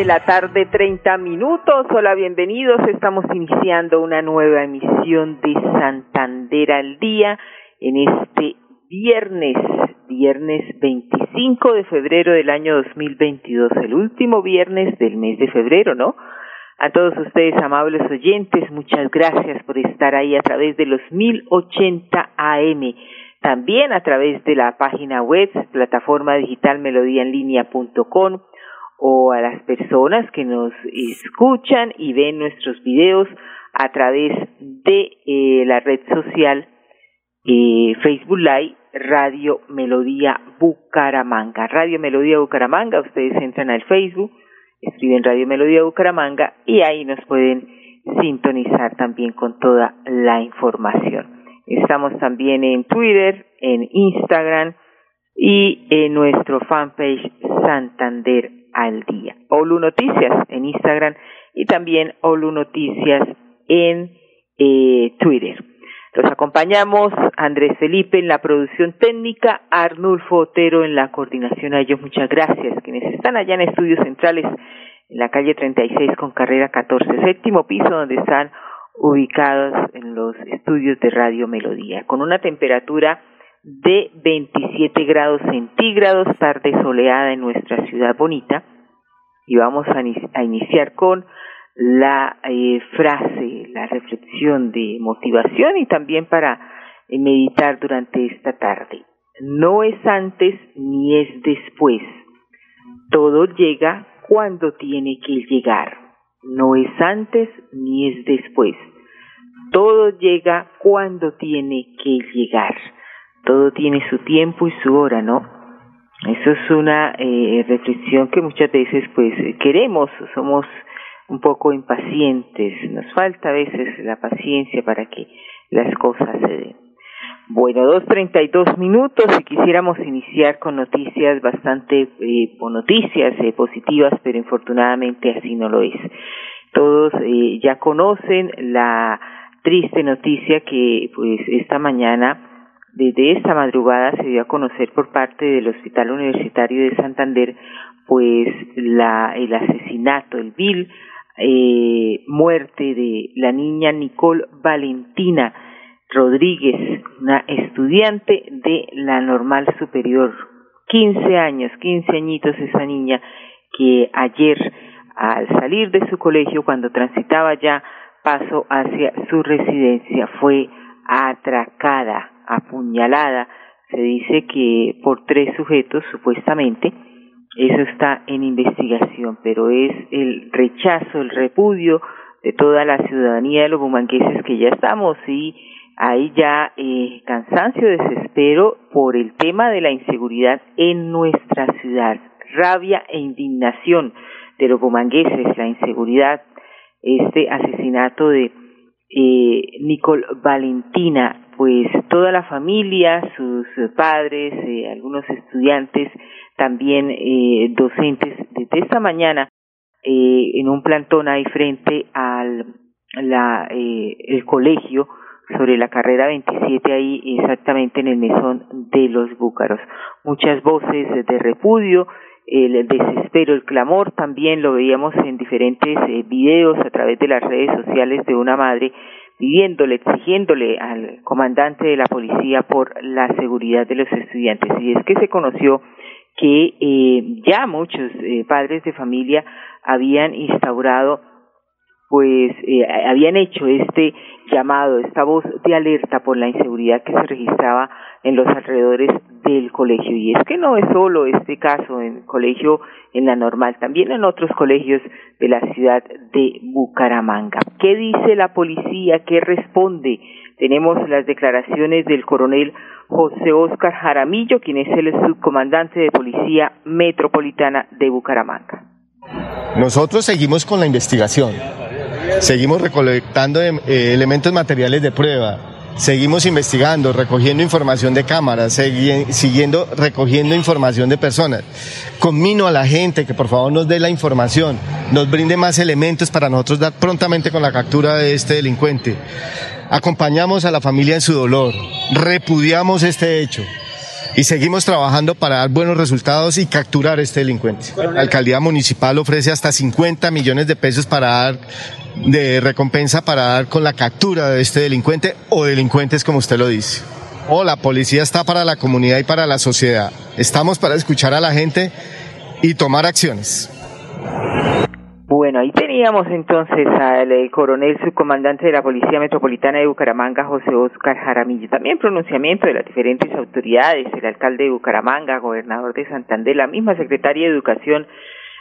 De la tarde, 30 minutos. Hola, bienvenidos. Estamos iniciando una nueva emisión de Santander al Día en este viernes, viernes 25 de febrero del año 2022, el último viernes del mes de febrero, ¿no? A todos ustedes, amables oyentes, muchas gracias por estar ahí a través de los 1080 AM. También a través de la página web, plataforma digital melodíaenlínea.com o a las personas que nos escuchan y ven nuestros videos a través de eh, la red social eh, Facebook Live Radio Melodía Bucaramanga. Radio Melodía Bucaramanga, ustedes entran al Facebook, escriben Radio Melodía Bucaramanga y ahí nos pueden sintonizar también con toda la información. Estamos también en Twitter, en Instagram y en nuestro fanpage Santander al día. Olu Noticias en Instagram y también Olu Noticias en eh, Twitter. Los acompañamos Andrés Felipe en la producción técnica, Arnulfo Otero en la coordinación. A ellos muchas gracias. Quienes están allá en estudios centrales en la calle 36 con carrera 14, séptimo piso, donde están ubicados en los estudios de Radio Melodía, con una temperatura de 27 grados centígrados, tarde soleada en nuestra ciudad bonita. Y vamos a, iniciar con la eh, frase, la reflexión de motivación y también para eh, meditar durante esta tarde. No es antes ni es después. Todo llega cuando tiene que llegar. No es antes ni es después. Todo llega cuando tiene que llegar todo tiene su tiempo y su hora, ¿no? Eso es una eh, reflexión que muchas veces pues queremos, somos un poco impacientes, nos falta a veces la paciencia para que las cosas se den. Bueno, dos treinta y dos minutos y quisiéramos iniciar con noticias bastante, eh, noticias eh, positivas, pero infortunadamente así no lo es. Todos eh, ya conocen la triste noticia que pues esta mañana desde esta madrugada se dio a conocer por parte del Hospital Universitario de Santander pues la, el asesinato, el vil eh, muerte de la niña Nicole Valentina Rodríguez, una estudiante de la normal superior, 15 años, 15 añitos esa niña que ayer al salir de su colegio cuando transitaba ya paso hacia su residencia. Fue atracada apuñalada. Se dice que por tres sujetos, supuestamente, eso está en investigación, pero es el rechazo, el repudio de toda la ciudadanía de los bumangueses que ya estamos y hay ya eh, cansancio, desespero por el tema de la inseguridad en nuestra ciudad, rabia e indignación de los bumangueses, la inseguridad, este asesinato de eh, Nicole Valentina, pues toda la familia, sus padres, eh, algunos estudiantes, también eh, docentes, desde esta mañana eh, en un plantón ahí frente al la, eh, el colegio sobre la carrera 27 ahí exactamente en el mesón de los búcaros. Muchas voces de repudio, el desespero, el clamor, también lo veíamos en diferentes eh, videos a través de las redes sociales de una madre pidiéndole, exigiéndole al comandante de la policía por la seguridad de los estudiantes. Y es que se conoció que eh, ya muchos eh, padres de familia habían instaurado pues eh, habían hecho este llamado, esta voz de alerta por la inseguridad que se registraba en los alrededores del colegio. Y es que no es solo este caso en el colegio en la normal, también en otros colegios de la ciudad de Bucaramanga. ¿Qué dice la policía? ¿Qué responde? Tenemos las declaraciones del coronel José Oscar Jaramillo, quien es el subcomandante de Policía Metropolitana de Bucaramanga Nosotros seguimos con la investigación, seguimos recolectando em, eh, elementos materiales de prueba, seguimos investigando, recogiendo información de cámaras, siguiendo recogiendo información de personas. Conmino a la gente que por favor nos dé la información, nos brinde más elementos para nosotros dar prontamente con la captura de este delincuente. Acompañamos a la familia en su dolor, repudiamos este hecho y seguimos trabajando para dar buenos resultados y capturar a este delincuente. La alcaldía municipal ofrece hasta 50 millones de pesos para dar de recompensa para dar con la captura de este delincuente o delincuentes como usted lo dice. O la policía está para la comunidad y para la sociedad. Estamos para escuchar a la gente y tomar acciones. Bueno, ahí teníamos entonces al eh, coronel subcomandante de la Policía Metropolitana de Bucaramanga, José Oscar Jaramillo. También pronunciamiento de las diferentes autoridades, el alcalde de Bucaramanga, gobernador de Santander, la misma secretaria de Educación,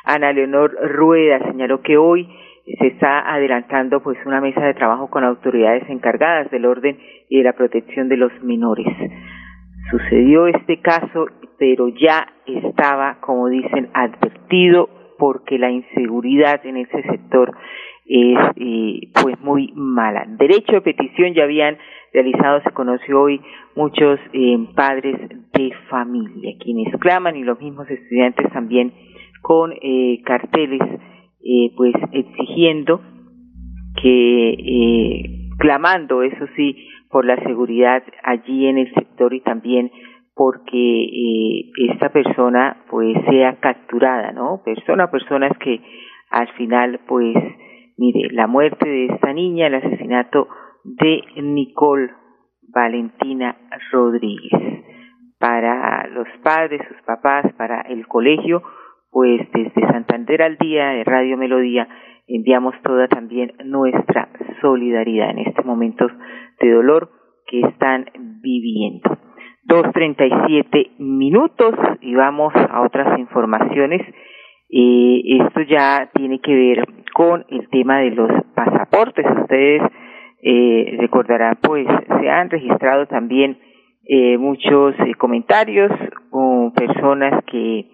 Ana Leonor Rueda, señaló que hoy se está adelantando pues una mesa de trabajo con autoridades encargadas del orden y de la protección de los menores. Sucedió este caso, pero ya estaba, como dicen, advertido porque la inseguridad en ese sector es eh, pues muy mala. Derecho de petición ya habían realizado, se conoció hoy, muchos eh, padres de familia, quienes claman y los mismos estudiantes también con eh, carteles eh, pues exigiendo que eh, clamando eso sí por la seguridad allí en el sector y también porque eh, esta persona pues sea capturada, ¿no? Persona, personas que al final pues mire, la muerte de esta niña, el asesinato de Nicole Valentina Rodríguez. Para los padres, sus papás, para el colegio, pues desde Santander al día de Radio Melodía enviamos toda también nuestra solidaridad en estos momentos de dolor que están viviendo. 2.37 minutos y vamos a otras informaciones. Eh, esto ya tiene que ver con el tema de los pasaportes. Ustedes eh, recordarán, pues se han registrado también eh, muchos eh, comentarios con personas que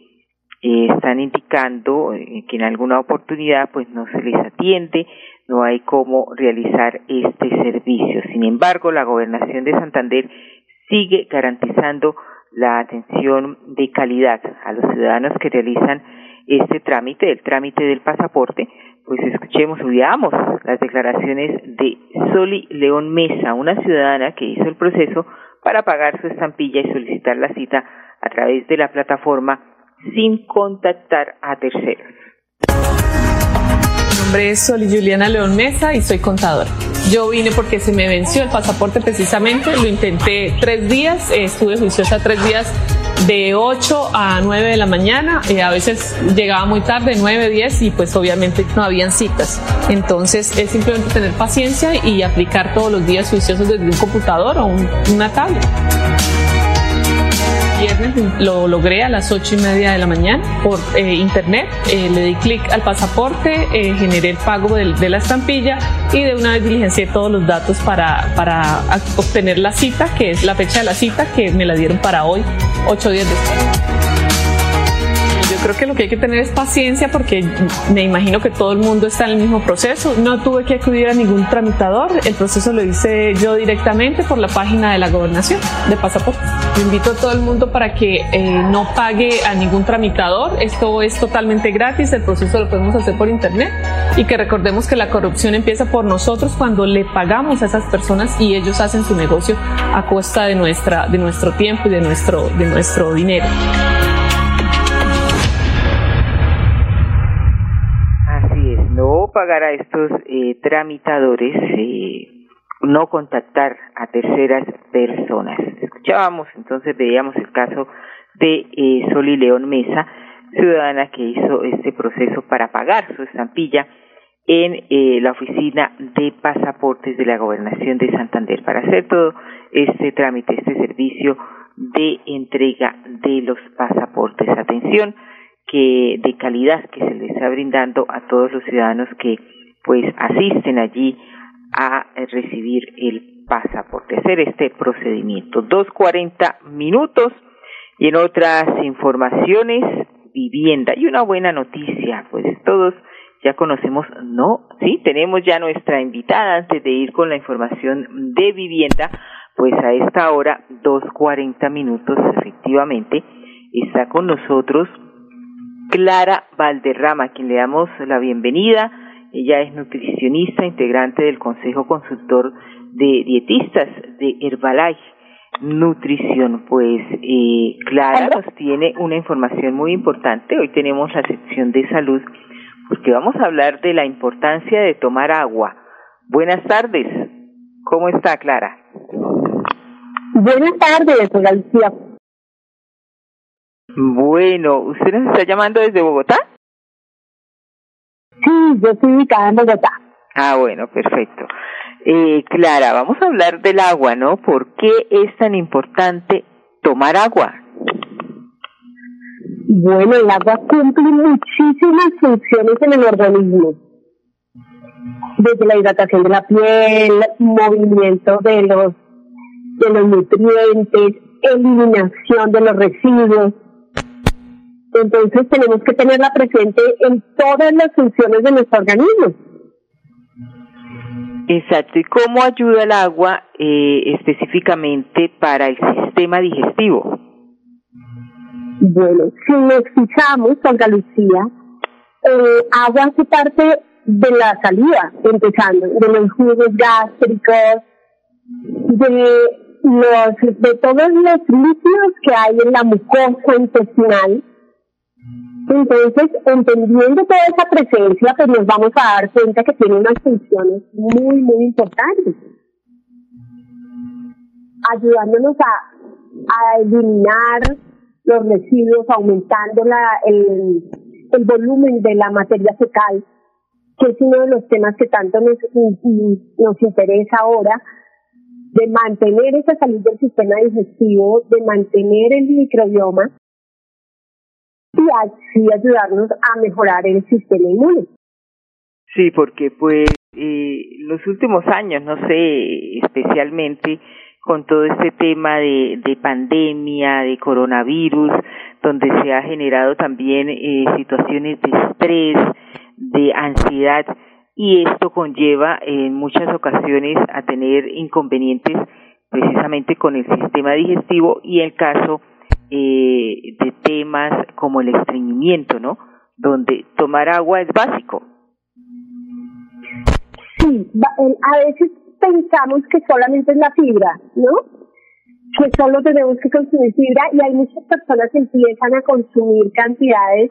están indicando que en alguna oportunidad pues no se les atiende, no hay cómo realizar este servicio. Sin embargo, la gobernación de Santander sigue garantizando la atención de calidad a los ciudadanos que realizan este trámite, el trámite del pasaporte, pues escuchemos veamos las declaraciones de Soli León Mesa, una ciudadana que hizo el proceso para pagar su estampilla y solicitar la cita a través de la plataforma sin contactar a terceros. Nombre es Juliana León Mesa y soy contadora. Yo vine porque se me venció el pasaporte precisamente, lo intenté tres días, eh, estuve juiciosa tres días de 8 a 9 de la mañana, eh, a veces llegaba muy tarde, 9, 10 y pues obviamente no habían citas. Entonces es simplemente tener paciencia y aplicar todos los días juiciosos desde un computador o una tablet viernes lo logré a las ocho y media de la mañana por eh, internet. Eh, le di clic al pasaporte, eh, generé el pago de, la estampilla y de una vez diligencié todos los datos para, para obtener la cita, que es la fecha de la cita que me la dieron para hoy, ocho días después creo que lo que hay que tener es paciencia porque me imagino que todo el mundo está en el mismo proceso. No tuve que acudir a ningún tramitador, el proceso lo hice yo directamente por la página de la gobernación de pasaporte. Invito a todo el mundo para que eh, no pague a ningún tramitador, esto es totalmente gratis, el proceso lo podemos hacer por internet y que recordemos que la corrupción empieza por nosotros cuando le pagamos a esas personas y ellos hacen su negocio a costa de, nuestra, de nuestro tiempo y de nuestro, de nuestro dinero. Pagar a estos eh, tramitadores, eh, no contactar a terceras personas. Escuchábamos, entonces veíamos el caso de eh, Soli León Mesa, ciudadana que hizo este proceso para pagar su estampilla en eh, la oficina de pasaportes de la gobernación de Santander para hacer todo este trámite, este servicio de entrega de los pasaportes. Atención, que de calidad que se está brindando a todos los ciudadanos que pues asisten allí a recibir el pasaporte, hacer este procedimiento. Dos cuarenta minutos y en otras informaciones vivienda. Y una buena noticia, pues todos ya conocemos, no, sí, tenemos ya nuestra invitada antes de ir con la información de vivienda, pues a esta hora, dos cuarenta minutos, efectivamente, está con nosotros Clara Valderrama, a quien le damos la bienvenida. Ella es nutricionista, integrante del Consejo Consultor de Dietistas de Herbalife Nutrición. Pues eh, Clara nos tiene una información muy importante. Hoy tenemos la sección de salud porque vamos a hablar de la importancia de tomar agua. Buenas tardes. ¿Cómo está Clara? Buenas tardes, Galicia. Bueno, ¿usted nos está llamando desde Bogotá? Sí, yo estoy ubicada en Bogotá. Ah, bueno, perfecto. Eh, Clara, vamos a hablar del agua, ¿no? ¿Por qué es tan importante tomar agua? Bueno, el agua cumple muchísimas funciones en el organismo. Desde la hidratación de la piel, movimiento de los, de los nutrientes, eliminación de los residuos. Entonces tenemos que tenerla presente en todas las funciones de nuestro organismo. Exacto. ¿Y cómo ayuda el agua eh, específicamente para el sistema digestivo? Bueno, si nos fijamos, Olga Lucía, eh, agua hace parte de la salida, empezando, de los jugos gástricos, de los, de todos los líquidos que hay en la mucosa intestinal. Entonces, entendiendo toda esa presencia, pues nos vamos a dar cuenta que tiene unas funciones muy, muy importantes. Ayudándonos a, a eliminar los residuos, aumentando la, el, el volumen de la materia fecal, que es uno de los temas que tanto nos, nos interesa ahora, de mantener esa salud del sistema digestivo, de mantener el microbioma y así ayudarnos a mejorar el sistema inmune. Sí, porque pues eh, los últimos años, no sé, especialmente con todo este tema de, de pandemia, de coronavirus, donde se ha generado también eh, situaciones de estrés, de ansiedad, y esto conlleva en muchas ocasiones a tener inconvenientes precisamente con el sistema digestivo y el caso eh, de temas como el estreñimiento, ¿no? Donde tomar agua es básico. Sí, a veces pensamos que solamente es la fibra, ¿no? Que solo tenemos que consumir fibra y hay muchas personas que empiezan a consumir cantidades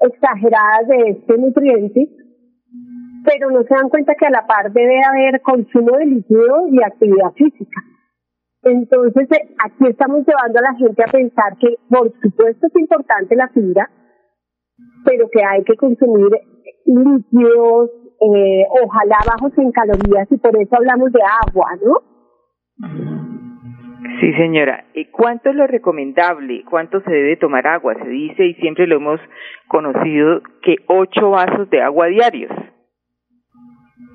exageradas de este nutriente, pero no se dan cuenta que a la par debe haber consumo de líquido y actividad física. Entonces, eh, aquí estamos llevando a la gente a pensar que, por supuesto, es importante la fibra, pero que hay que consumir líquidos, eh, ojalá bajos en calorías y por eso hablamos de agua, ¿no? Sí, señora. ¿Y cuánto es lo recomendable? ¿Cuánto se debe tomar agua? Se dice y siempre lo hemos conocido que ocho vasos de agua diarios.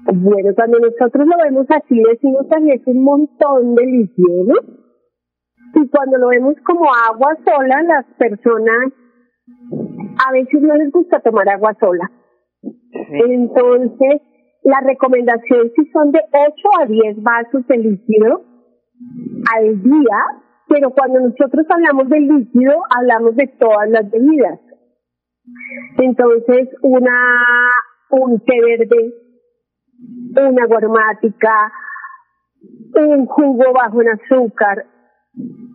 Bueno, cuando nosotros lo vemos así decimos que es un montón de líquido, ¿no? Y cuando lo vemos como agua sola, las personas a veces no les gusta tomar agua sola. Entonces, la recomendación si son de 8 a 10 vasos de líquido al día, pero cuando nosotros hablamos de líquido, hablamos de todas las bebidas. Entonces, una un té verde, una aromática, un jugo bajo en azúcar.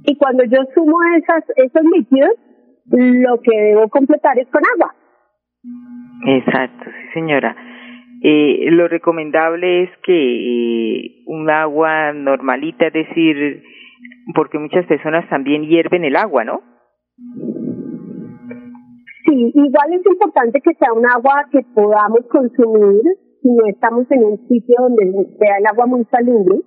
Y cuando yo sumo esas, esos líquidos, lo que debo completar es con agua. Exacto, sí señora. Eh, lo recomendable es que eh, un agua normalita, es decir, porque muchas personas también hierven el agua, ¿no? Sí, igual es importante que sea un agua que podamos consumir si no estamos en un sitio donde sea el agua muy salubre.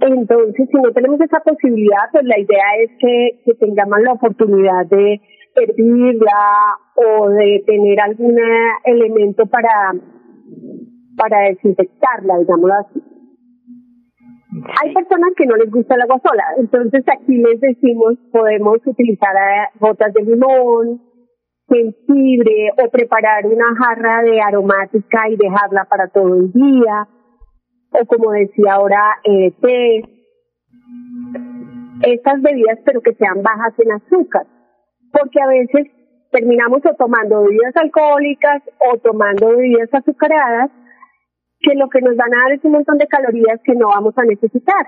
Entonces, si no tenemos esa posibilidad, pues la idea es que, que tengamos la oportunidad de hervirla o de tener algún elemento para, para desinfectarla, digámoslo así. Hay personas que no les gusta el agua sola, entonces aquí les decimos podemos utilizar eh, gotas de limón, jengibre o preparar una jarra de aromática y dejarla para todo el día, o como decía ahora, eh, estas bebidas pero que sean bajas en azúcar, porque a veces terminamos tomando bebidas alcohólicas o tomando bebidas azucaradas que lo que nos van a dar es un montón de calorías que no vamos a necesitar.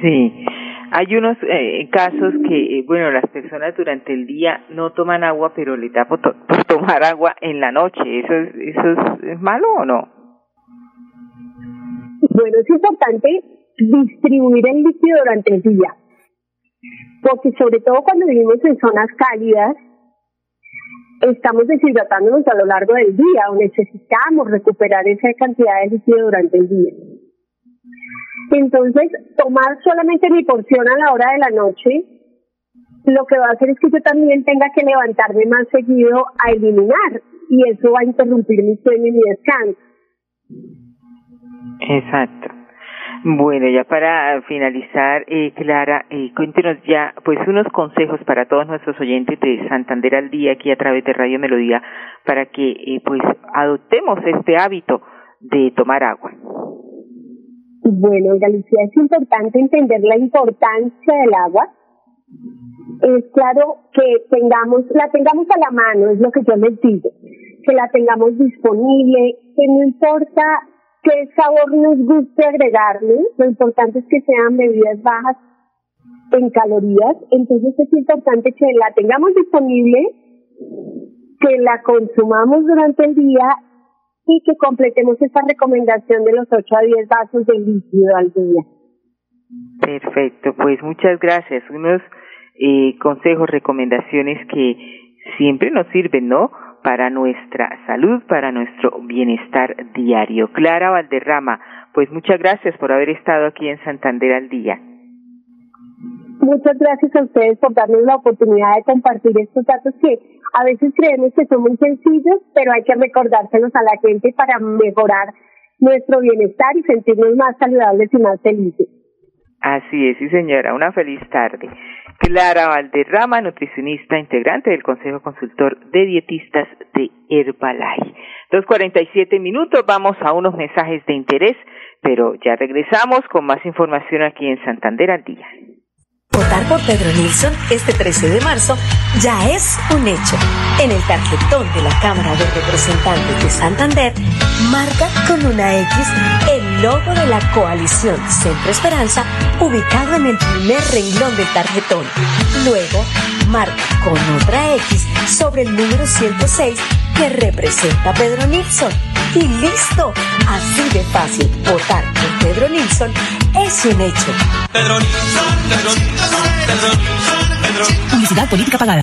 Sí, hay unos eh, casos que, eh, bueno, las personas durante el día no toman agua, pero le da por, tomar agua en la noche. ¿Eso, es, ¿Eso es, malo o no? Bueno, es importante distribuir el líquido durante el día, porque sobre todo cuando vivimos en zonas cálidas, estamos deshidratándonos a lo largo del día o necesitamos recuperar esa cantidad de líquido durante el día. Entonces, tomar solamente mi porción a la hora de la noche, lo que va a hacer es que yo también tenga que levantarme más seguido a eliminar y eso va a interrumpir mi sueño y mi descanso. Exacto. Bueno, ya para finalizar, eh, Clara, eh, cuéntenos ya, pues, unos consejos para todos nuestros oyentes de Santander al día aquí a través de Radio Melodía para que, eh, pues, adoptemos este hábito de tomar agua. Bueno, Galicia, es importante entender la importancia del agua. Es claro que tengamos, la tengamos a la mano, es lo que yo les digo, que la tengamos disponible, que no importa qué sabor nos guste agregarle, lo importante es que sean bebidas bajas en calorías, entonces es importante que la tengamos disponible, que la consumamos durante el día y que completemos esta recomendación de los 8 a 10 vasos de líquido al día. Perfecto, pues muchas gracias. Unos eh, consejos, recomendaciones que siempre nos sirven, ¿no? Para nuestra salud, para nuestro bienestar diario. Clara Valderrama, pues muchas gracias por haber estado aquí en Santander al día. Muchas gracias a ustedes por darnos la oportunidad de compartir estos datos que a veces creemos que son muy sencillos, pero hay que recordárselos a la gente para mejorar nuestro bienestar y sentirnos más saludables y más felices. Así es, sí señora, una feliz tarde. Clara Valderrama, nutricionista integrante del Consejo Consultor de Dietistas de Herbalife. Dos cuarenta y siete minutos, vamos a unos mensajes de interés, pero ya regresamos con más información aquí en Santander al día. Votar por Pedro Nilsson este 13 de marzo ya es un hecho. En el tarjetón de la Cámara de Representantes de Santander, marca con una X el logo de la coalición Centro Esperanza ubicado en el primer renglón del tarjetón. Luego, marca con otra X sobre el número 106 que representa a Pedro Nilsson. Y listo, así de fácil, votar por Pedro Nilsson es un hecho. Pedro Nilsson, Pedro Nilsson, Pedro Nilsson, Pedro Publicidad política pagada.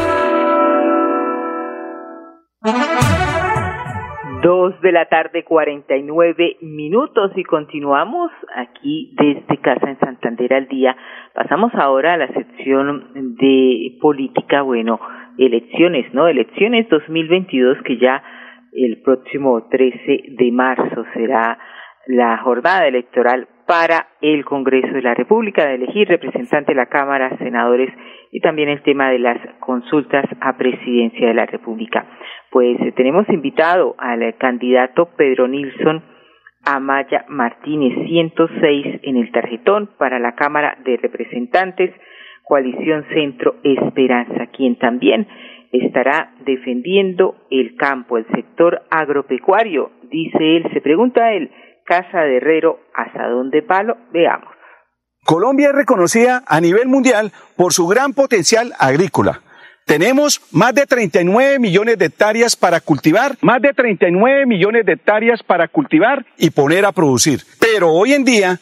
Dos de la tarde, cuarenta y nueve minutos y continuamos aquí desde Casa en Santander al día. Pasamos ahora a la sección de política, bueno, elecciones, ¿no? Elecciones 2022 que ya el próximo 13 de marzo será la jornada electoral para el Congreso de la República de elegir representante de la Cámara, senadores y también el tema de las consultas a presidencia de la República. Pues eh, tenemos invitado al candidato Pedro Nilsson Amaya Martínez, 106 en el tarjetón para la Cámara de Representantes, Coalición Centro Esperanza, quien también estará defendiendo el campo, el sector agropecuario, dice él, se pregunta él, Casa de Herrero, ¿hasta dónde palo? Veamos. Colombia es reconocida a nivel mundial por su gran potencial agrícola tenemos más de 39 millones de hectáreas para cultivar, más de 39 millones de hectáreas para cultivar y poner a producir. Pero hoy en día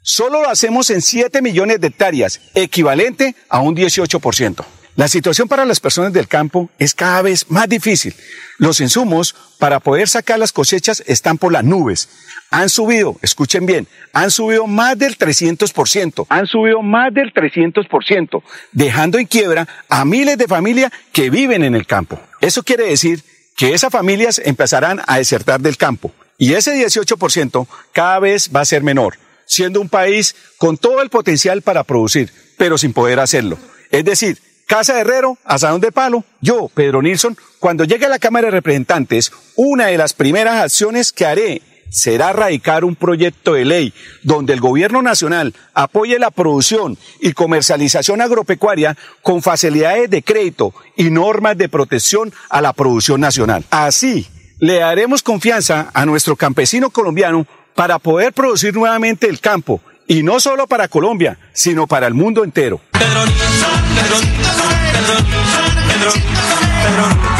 solo lo hacemos en 7 millones de hectáreas, equivalente a un 18%. La situación para las personas del campo es cada vez más difícil. Los insumos para poder sacar las cosechas están por las nubes. Han subido, escuchen bien, han subido más del 300%. Han subido más del 300%, dejando en quiebra a miles de familias que viven en el campo. Eso quiere decir que esas familias empezarán a desertar del campo. Y ese 18% cada vez va a ser menor, siendo un país con todo el potencial para producir, pero sin poder hacerlo. Es decir, Casa Herrero, asadón de palo, yo, Pedro Nilsson, cuando llegue a la Cámara de Representantes, una de las primeras acciones que haré será radicar un proyecto de ley donde el gobierno nacional apoye la producción y comercialización agropecuaria con facilidades de crédito y normas de protección a la producción nacional. Así, le daremos confianza a nuestro campesino colombiano para poder producir nuevamente el campo, y no solo para Colombia, sino para el mundo entero.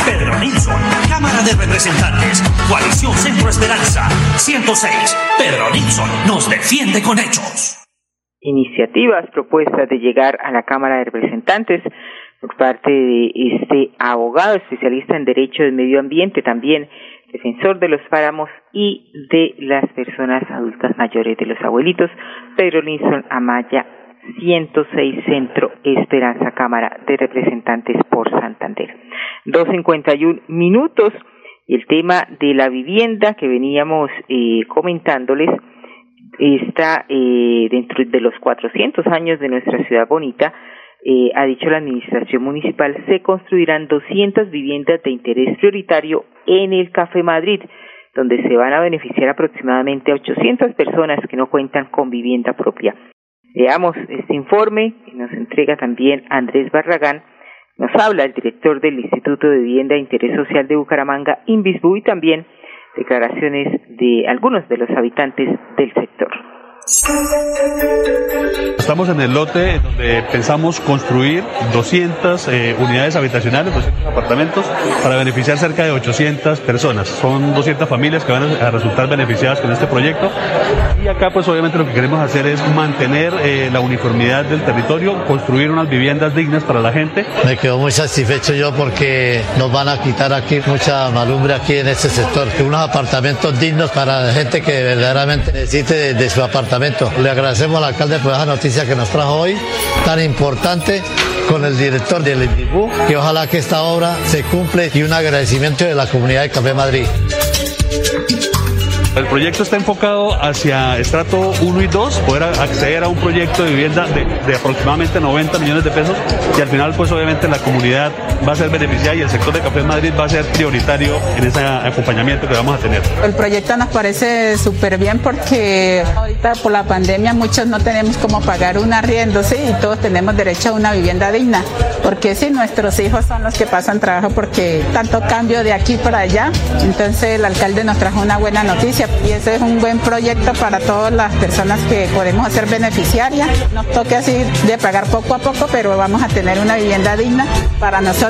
Pedro Nilsson, Cámara de Representantes, Coalición Centro Esperanza, 106. Pedro Nilsson nos defiende con hechos. Iniciativas propuestas de llegar a la Cámara de Representantes por parte de este abogado especialista en Derecho del Medio Ambiente, también defensor de los páramos y de las personas adultas mayores, de los abuelitos, Pedro Nilsson Amaya 106 Centro Esperanza Cámara de Representantes por Santander. 2.51 minutos el tema de la vivienda que veníamos eh, comentándoles está eh, dentro de los 400 años de nuestra ciudad bonita. Eh, ha dicho la Administración Municipal, se construirán 200 viviendas de interés prioritario en el Café Madrid, donde se van a beneficiar aproximadamente a 800 personas que no cuentan con vivienda propia. Veamos este informe que nos entrega también Andrés Barragán. Nos habla el director del Instituto de Vivienda de Interés Social de Bucaramanga, Invisbu, y también declaraciones de algunos de los habitantes del sector. Estamos en el lote donde pensamos construir 200 eh, unidades habitacionales, 200 apartamentos, para beneficiar cerca de 800 personas. Son 200 familias que van a resultar beneficiadas con este proyecto. Y acá pues obviamente lo que queremos hacer es mantener eh, la uniformidad del territorio, construir unas viviendas dignas para la gente. Me quedo muy satisfecho yo porque nos van a quitar aquí mucha malumbre aquí en este sector. Unos apartamentos dignos para la gente que verdaderamente necesite de su apartamento le agradecemos al alcalde por esa noticia que nos trajo hoy, tan importante con el director del INDIBU, que ojalá que esta obra se cumple y un agradecimiento de la comunidad de Café Madrid. El proyecto está enfocado hacia estrato 1 y 2, poder acceder a un proyecto de vivienda de, aproximadamente 90 millones de pesos y al final pues obviamente la comunidad va a ser beneficiada y el sector de Café Madrid va a ser prioritario en ese acompañamiento que vamos a tener. El proyecto nos parece súper bien porque ahorita por la pandemia muchos no tenemos cómo pagar un arriendo, sí, y todos tenemos derecho a una vivienda digna, porque si nuestros hijos son los que pasan trabajo porque tanto cambio de aquí para allá, entonces el alcalde nos trajo una buena noticia y ese es un buen proyecto para todas las personas que podemos hacer beneficiarias. Nos toque así de pagar poco a poco, pero vamos a tener una vivienda digna para nosotros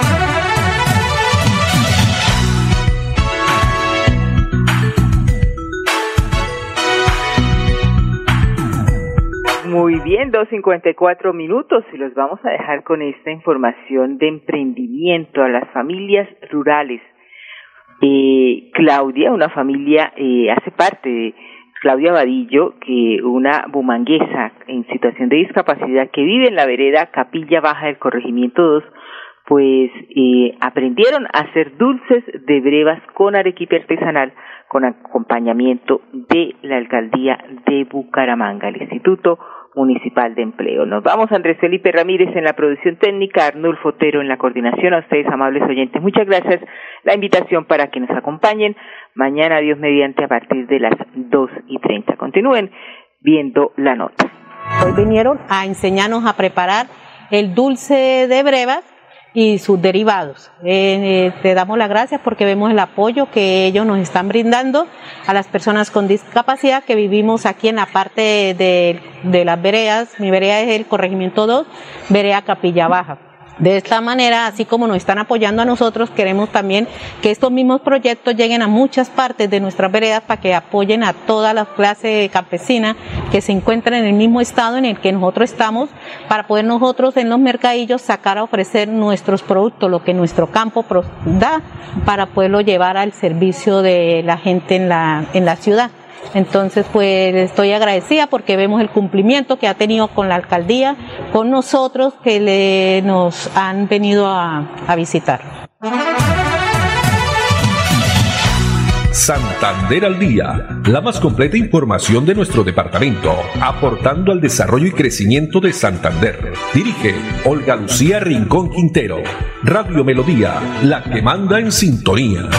Muy bien, 2.54 minutos y los vamos a dejar con esta información de emprendimiento a las familias rurales. Eh, Claudia, una familia, eh, hace parte de Claudia Vadillo, que una bumanguesa en situación de discapacidad que vive en la vereda Capilla Baja del Corregimiento 2, pues eh, aprendieron a hacer dulces de brevas con arequipe artesanal con acompañamiento de la alcaldía de Bucaramanga, el Instituto Municipal de Empleo. Nos vamos, Andrés Felipe Ramírez en la producción técnica, Arnulfo Fotero en la coordinación. A ustedes, amables oyentes, muchas gracias. La invitación para que nos acompañen mañana, Dios mediante, a partir de las dos y treinta. Continúen viendo la nota. Hoy vinieron a enseñarnos a preparar el dulce de brevas y sus derivados. Eh, te damos las gracias porque vemos el apoyo que ellos nos están brindando a las personas con discapacidad que vivimos aquí en la parte de, de las veredas. Mi vereda es el corregimiento 2, vereda Capilla Baja. De esta manera, así como nos están apoyando a nosotros, queremos también que estos mismos proyectos lleguen a muchas partes de nuestras veredas para que apoyen a toda la clase campesina que se encuentra en el mismo estado en el que nosotros estamos, para poder nosotros en los mercadillos sacar a ofrecer nuestros productos, lo que nuestro campo da, para poderlo llevar al servicio de la gente en la, en la ciudad. Entonces, pues estoy agradecida porque vemos el cumplimiento que ha tenido con la alcaldía, con nosotros que le, nos han venido a, a visitar. Santander al día, la más completa información de nuestro departamento, aportando al desarrollo y crecimiento de Santander. Dirige Olga Lucía Rincón Quintero. Radio Melodía, la que manda en sintonía.